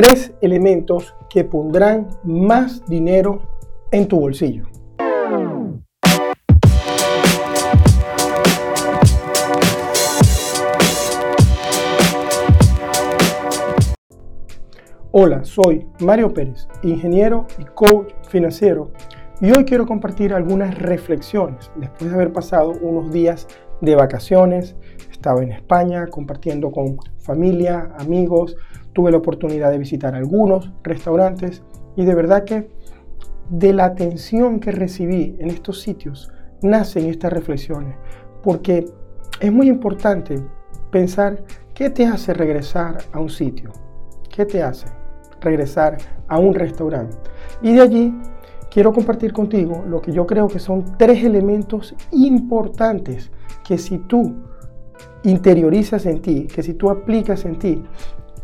tres elementos que pondrán más dinero en tu bolsillo. Hola, soy Mario Pérez, ingeniero y coach financiero, y hoy quiero compartir algunas reflexiones después de haber pasado unos días de vacaciones. Estaba en España compartiendo con familia, amigos, tuve la oportunidad de visitar algunos restaurantes y de verdad que de la atención que recibí en estos sitios nacen estas reflexiones, porque es muy importante pensar qué te hace regresar a un sitio, qué te hace regresar a un restaurante. Y de allí quiero compartir contigo lo que yo creo que son tres elementos importantes que si tú interiorizas en ti, que si tú aplicas en ti,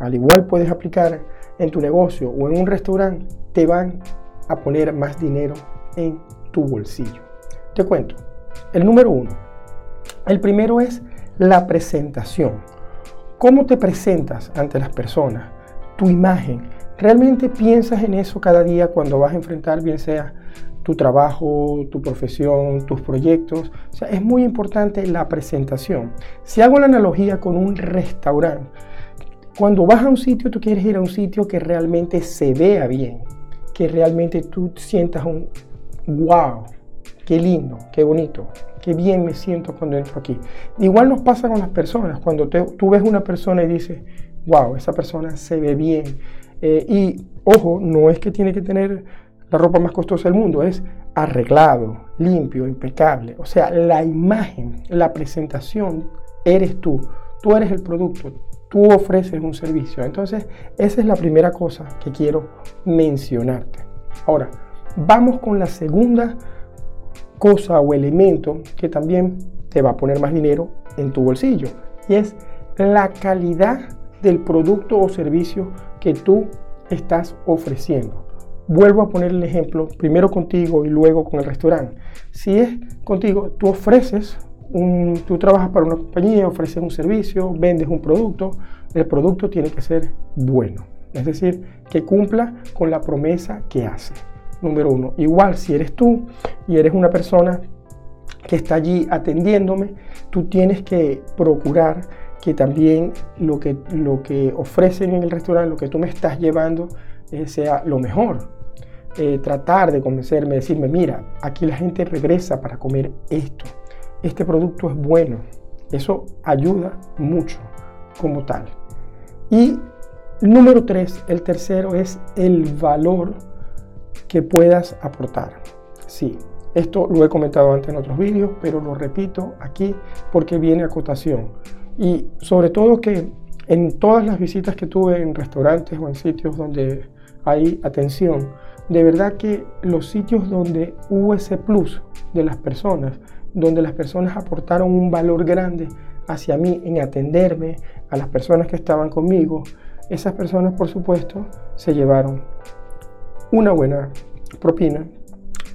al igual puedes aplicar en tu negocio o en un restaurante, te van a poner más dinero en tu bolsillo. Te cuento. El número uno. El primero es la presentación. ¿Cómo te presentas ante las personas? Tu imagen. ¿Realmente piensas en eso cada día cuando vas a enfrentar, bien sea tu trabajo, tu profesión, tus proyectos? O sea, es muy importante la presentación. Si hago la analogía con un restaurante, cuando vas a un sitio, tú quieres ir a un sitio que realmente se vea bien, que realmente tú sientas un wow, qué lindo, qué bonito, qué bien me siento cuando entro aquí. Igual nos pasa con las personas, cuando tú ves una persona y dices, wow, esa persona se ve bien. Eh, y ojo, no es que tiene que tener la ropa más costosa del mundo, es arreglado, limpio, impecable. O sea, la imagen, la presentación, eres tú. Tú eres el producto, tú ofreces un servicio. Entonces, esa es la primera cosa que quiero mencionarte. Ahora, vamos con la segunda cosa o elemento que también te va a poner más dinero en tu bolsillo y es la calidad del producto o servicio que tú estás ofreciendo. Vuelvo a poner el ejemplo, primero contigo y luego con el restaurante. Si es contigo, tú ofreces tú trabajas para una compañía, ofreces un servicio, vendes un producto, el producto tiene que ser bueno. Es decir, que cumpla con la promesa que hace. Número uno. Igual si eres tú y eres una persona que está allí atendiéndome, tú tienes que procurar que también lo que, lo que ofrecen en el restaurante, lo que tú me estás llevando, eh, sea lo mejor. Eh, tratar de convencerme, decirme, mira, aquí la gente regresa para comer esto este producto es bueno. Eso ayuda mucho como tal. Y número tres, el tercero es el valor que puedas aportar. Sí, esto lo he comentado antes en otros vídeos, pero lo repito aquí porque viene a cotación. Y sobre todo que en todas las visitas que tuve en restaurantes o en sitios donde hay atención, de verdad que los sitios donde hubo ese plus de las personas donde las personas aportaron un valor grande hacia mí en atenderme, a las personas que estaban conmigo, esas personas por supuesto se llevaron una buena propina,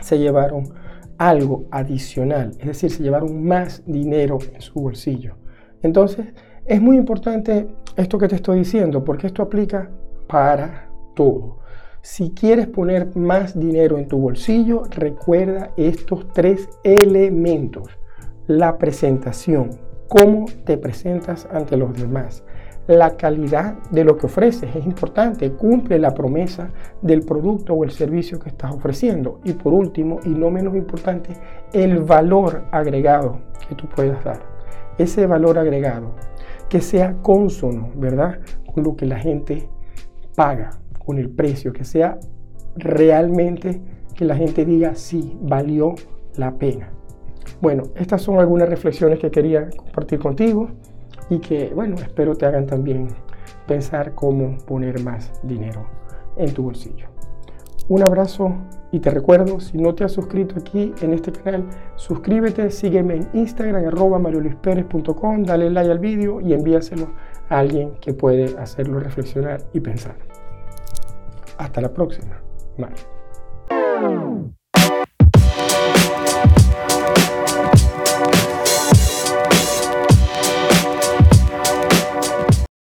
se llevaron algo adicional, es decir, se llevaron más dinero en su bolsillo. Entonces, es muy importante esto que te estoy diciendo, porque esto aplica para todo. Si quieres poner más dinero en tu bolsillo, recuerda estos tres elementos. La presentación, cómo te presentas ante los demás. La calidad de lo que ofreces es importante, cumple la promesa del producto o el servicio que estás ofreciendo. Y por último, y no menos importante, el valor agregado que tú puedas dar. Ese valor agregado que sea consono, ¿verdad? Con lo que la gente paga con el precio, que sea realmente que la gente diga sí, valió la pena. Bueno, estas son algunas reflexiones que quería compartir contigo y que, bueno, espero te hagan también pensar cómo poner más dinero en tu bolsillo. Un abrazo y te recuerdo, si no te has suscrito aquí en este canal, suscríbete, sígueme en Instagram, arroba marioluisperez.com, dale like al vídeo y envíaselo a alguien que puede hacerlo reflexionar y pensar. Hasta la próxima. Bye.